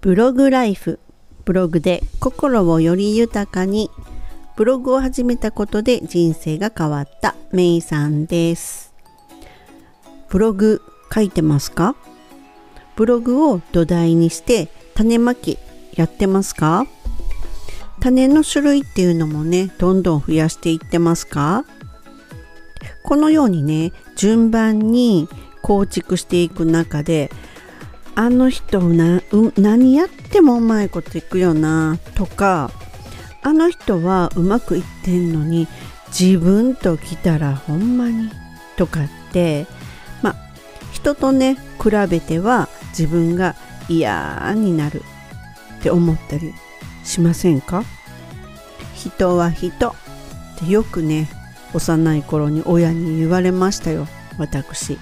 ブログライフブログで心をより豊かにブログを始めたことで人生が変わったメイさんです。ブログ書いてますか？ブログを土台にして種まきやってますか？種の種類っていうのもねどんどん増やしていってますか？このようにね順番に構築していく中であの人な、何やってもうまいこといくよなとかあの人はうまくいってんのに自分と来たらほんまにとかってまあ人とね比べては自分が嫌になるって思ったりしませんか？人は人ってよくね幼い頃に親に言われましたよ私。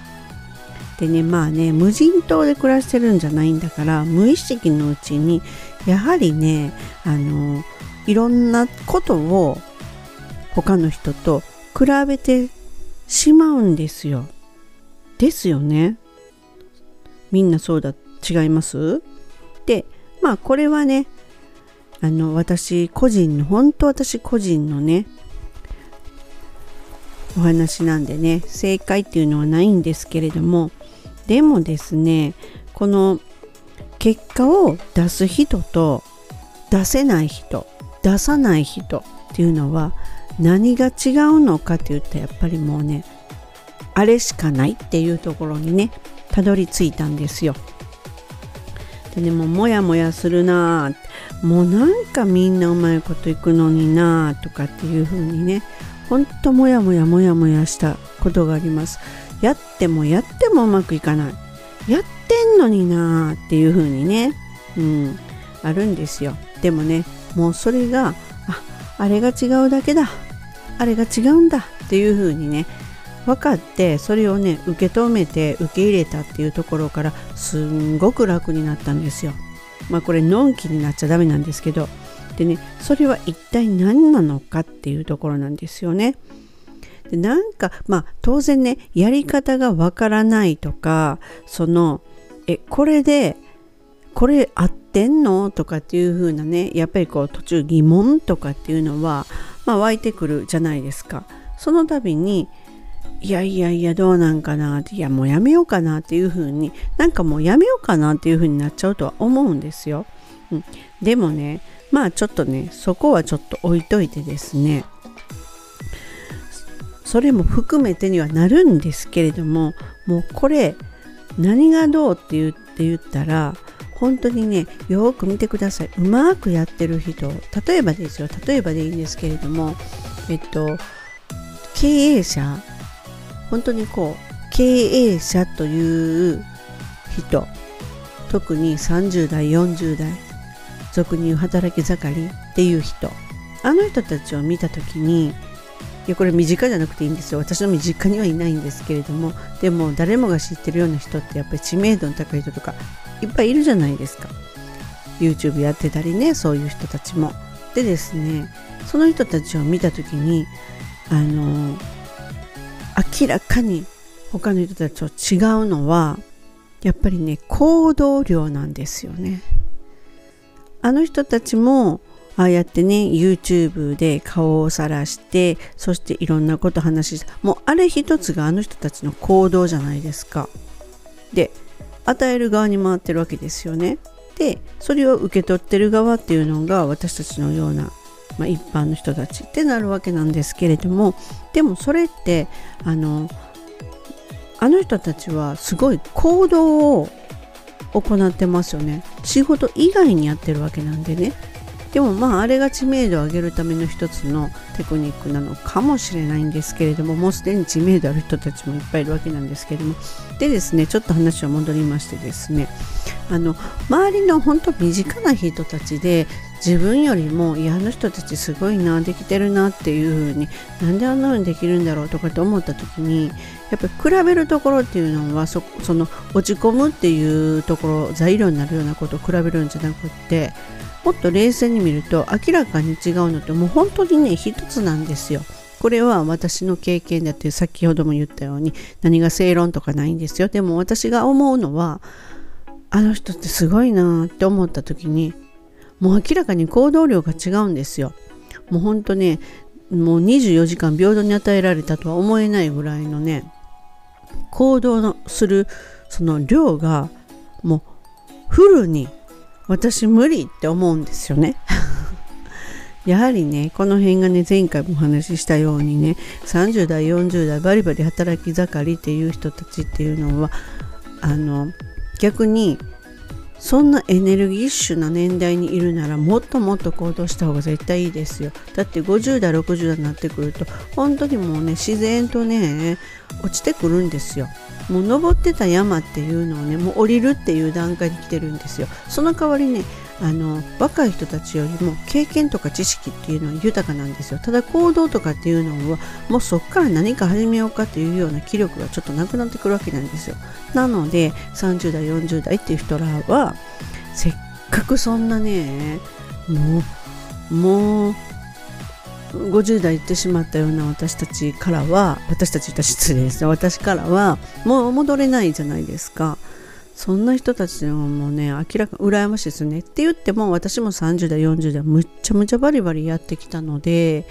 でねまあね無人島で暮らしてるんじゃないんだから無意識のうちにやはりねあのいろんなことを他の人と比べてしまうんですよ。ですよね。みんなそうだ違います？でまあこれはねあの私個人の本当私個人のねお話なんでね正解っていうのはないんですけれどもでもですねこの結果を出す人と出せない人出さない人っていうのは何が違うのかって言ったらやっぱりもうねあれしかないっていうところにねたどり着いたんですよ。でねもうモヤモヤするなもうなんかみんなうまいこといくのになとかっていう風にねほんとモヤモヤモヤモヤしたことがあります。やってもやってもうまくいかない。やってんのになーっていう風にねうんあるんですよ。でもねもうそれがああれが違うだけだあれが違うんだっていう風にね分かってそれをね受け止めて受け入れたっていうところからすんごく楽になったんですよ。まあこれのんきになっちゃダメなんですけど。でねそれは一体何なのかっていうところなんですよね。でなんかまあ当然ねやり方がわからないとかそのえこれでこれ合ってんの？とかっていう風なねやっぱりこう途中疑問とかっていうのはまあ湧いてくるじゃないですか。その度にいやいやいやどうなんかなっていやもうやめようかなっていう風になんかもうやめようかなっていう風になっちゃうとは思うんですよ、うん、でもねまあちょっとねそこはちょっと置いといてですねそれも含めてにはなるんですけれどももうこれ何がどうって言って言ったら本当にねよく見てください。うまくやってる人例えばですよ例えばでいいんですけれどもえっと経営者本当にこう経営者という人特に30代40代俗に働き盛りっていう人あの人たちを見た時にいやこれ身近じゃなくていいんですよ。私の身近にはいないんですけれども。でも誰もが知ってるような人ってやっぱり知名度の高い人とかいっぱいいるじゃないですか。YouTube やってたりねそういう人たちも。でですねその人たちを見た時にあの明らかに他の人たちと違うのはやっぱりね行動量なんですよね。あの人たちもああやってね YouTube で顔をさらしてそしていろんなこと話してもうあれ一つがあの人たちの行動じゃないですか。で与える側に回ってるわけですよね。でそれを受け取ってる側っていうのが私たちのような、まあ、一般の人たちってなるわけなんですけれどもでもそれってあのあの人たちはすごい行動を行ってますよね。仕事以外にやってるわけなんでね。でもまああれが知名度を上げるための一つのテクニックなのかもしれないんですけれどももうすでに知名度ある人たちもいっぱいいるわけなんですけれども。でですねちょっと話を戻りましてですね。あの周りの本当身近な人たちで自分よりもいやあの人たちすごいなできてるなっていう風になんであんな風にできるんだろうとかって思った時にやっぱり比べるところっていうのはそその落ち込むっていうところ材料になるようなことを比べるんじゃなくってもっと冷静に見ると明らかに違うのってもう本当にね一つなんですよ。これは私の経験だって先ほども言ったように何が正論とかないんですよ。でも私が思うのはあの人ってすごいなって思った時にもう明らかに行動量が違うんですよ。もうほんとねもう24時間平等に与えられたとは思えないぐらいのね行動のするその量がもうフルに私無理って思うんですよね。やはりねこの辺がね前回もお話ししたようにね30代40代バリバリ働き盛りっていう人たちっていうのはあの逆にそんなエネルギッシュな年代にいるならもっともっと行動した方が絶対いいですよ。だって50代60代になってくると本当にもうね自然とね落ちてくるんですよ。もう登ってた山っていうのをねもう降りるっていう段階に来てるんですよ。その代わりねあの若い人たちよりも経験とか知識っていうのは豊かなんですよ。ただ行動とかっていうのはもうそこから何か始めようかっていうような気力がちょっとなくなってくるわけなんですよ。なので30代40代っていう人らはせっかくそんなねもうもう50代行ってしまったような私たちからは私たち言った失礼です私からはもう戻れないじゃないですか。そんな人たちでもうね明らかに羨ましいですねって言っても私も30代40代むっちゃむちゃバリバリやってきたので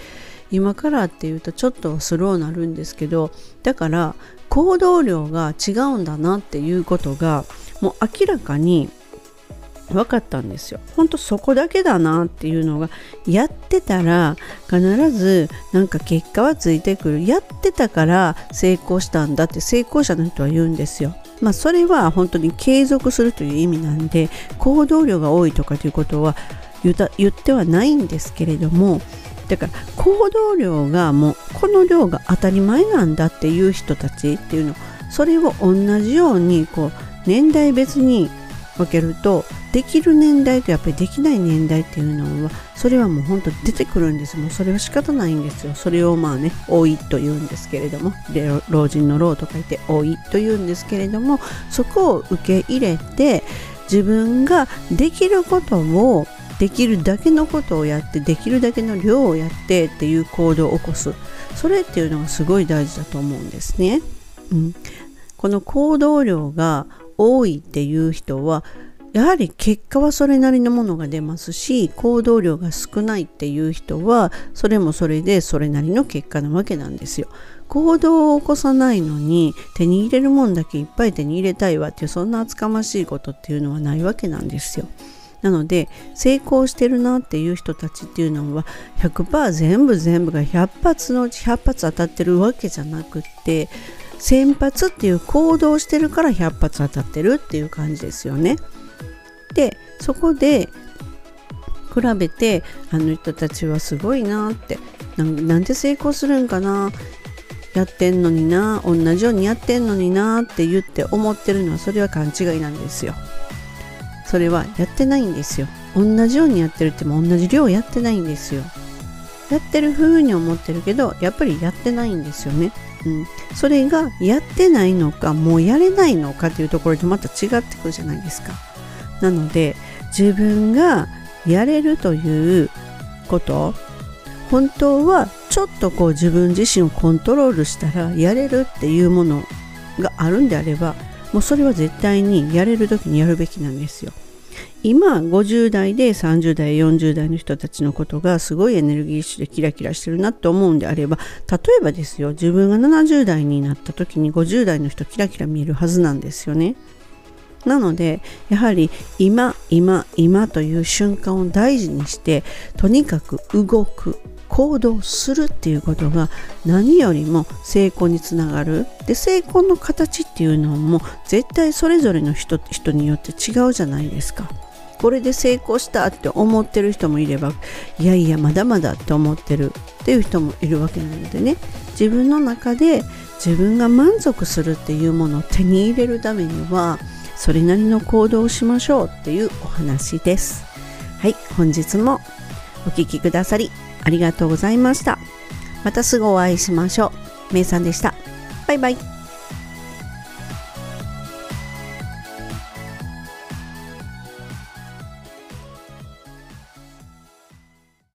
今からっていうとちょっとスローなるんですけどだから行動量が違うんだなっていうことがもう明らかに分かったんですよ。ほんとそこだけだなっていうのがやってたら必ずなんか結果はついてくるやってたから成功したんだって成功者の人は言うんですよ。まあそれは本当に継続するという意味なんで行動量が多いとかということは言ってはないんですけれどもだから行動量がもうこの量が当たり前なんだっていう人たちっていうのそれを同じようにこう年代別に分けるとできる年代とやっぱりできない年代っていうのはそれはもう本当出てくるんです。もうそれは仕方ないんですよ。それをまあね老いと言うんですけれども。で老人の老と書いて老いと言うんですけれどもそこを受け入れて自分ができることをできるだけのことをやってできるだけの量をやってっていう行動を起こす。それっていうのがすごい大事だと思うんですね。うん、この行動量が多いっていう人はやはり結果はそれなりのものが出ますし行動量が少ないっていう人はそれもそれでそれなりの結果なわけなんですよ。行動を起こさないのに手に入れるもんだけいっぱい手に入れたいわっていうそんな厚かましいことっていうのはないわけなんですよ。なので成功してるなっていう人たちっていうのは100%全部全部が100発のうち100発当たってるわけじゃなくって先発っていう行動してるから100発当たってるっていう感じですよね。でそこで比べてあの人たちはすごいなってなんで成功するんかなやってんのにな同じようにやってんのになって言って思ってるのはそれは勘違いなんですよ。それはやってないんですよ。同じようにやってるっても同じ量やってないんですよ。やってる風に思ってるけどやっぱりやってないんですよね。うん、それがやってないのかもうやれないのかというところでまた違ってくるじゃないですか。なので自分がやれるということ本当はちょっとこう自分自身をコントロールしたらやれるっていうものがあるんであればもうそれは絶対にやれる時にやるべきなんですよ。今50代で30代40代の人たちのことがすごいエネルギッシュでキラキラしてるなって思うんであれば例えばですよ自分が70代になった時に50代の人キラキラ見えるはずなんですよね。なのでやはり今今今という瞬間を大事にしてとにかく動く行動するっていうことが何よりも成功につながるで成功の形っていうのも絶対それぞれの人人によって違うじゃないですか。これで成功したって思ってる人もいればいやいやまだまだって思ってるっていう人もいるわけなのでね自分の中で自分が満足するっていうものを手に入れるためにはそれなりの行動をしましょうっていうお話です。はい、本日もお聴きくださりありがとうございました。またすぐお会いしましょう。めいさんでした。バイバイ。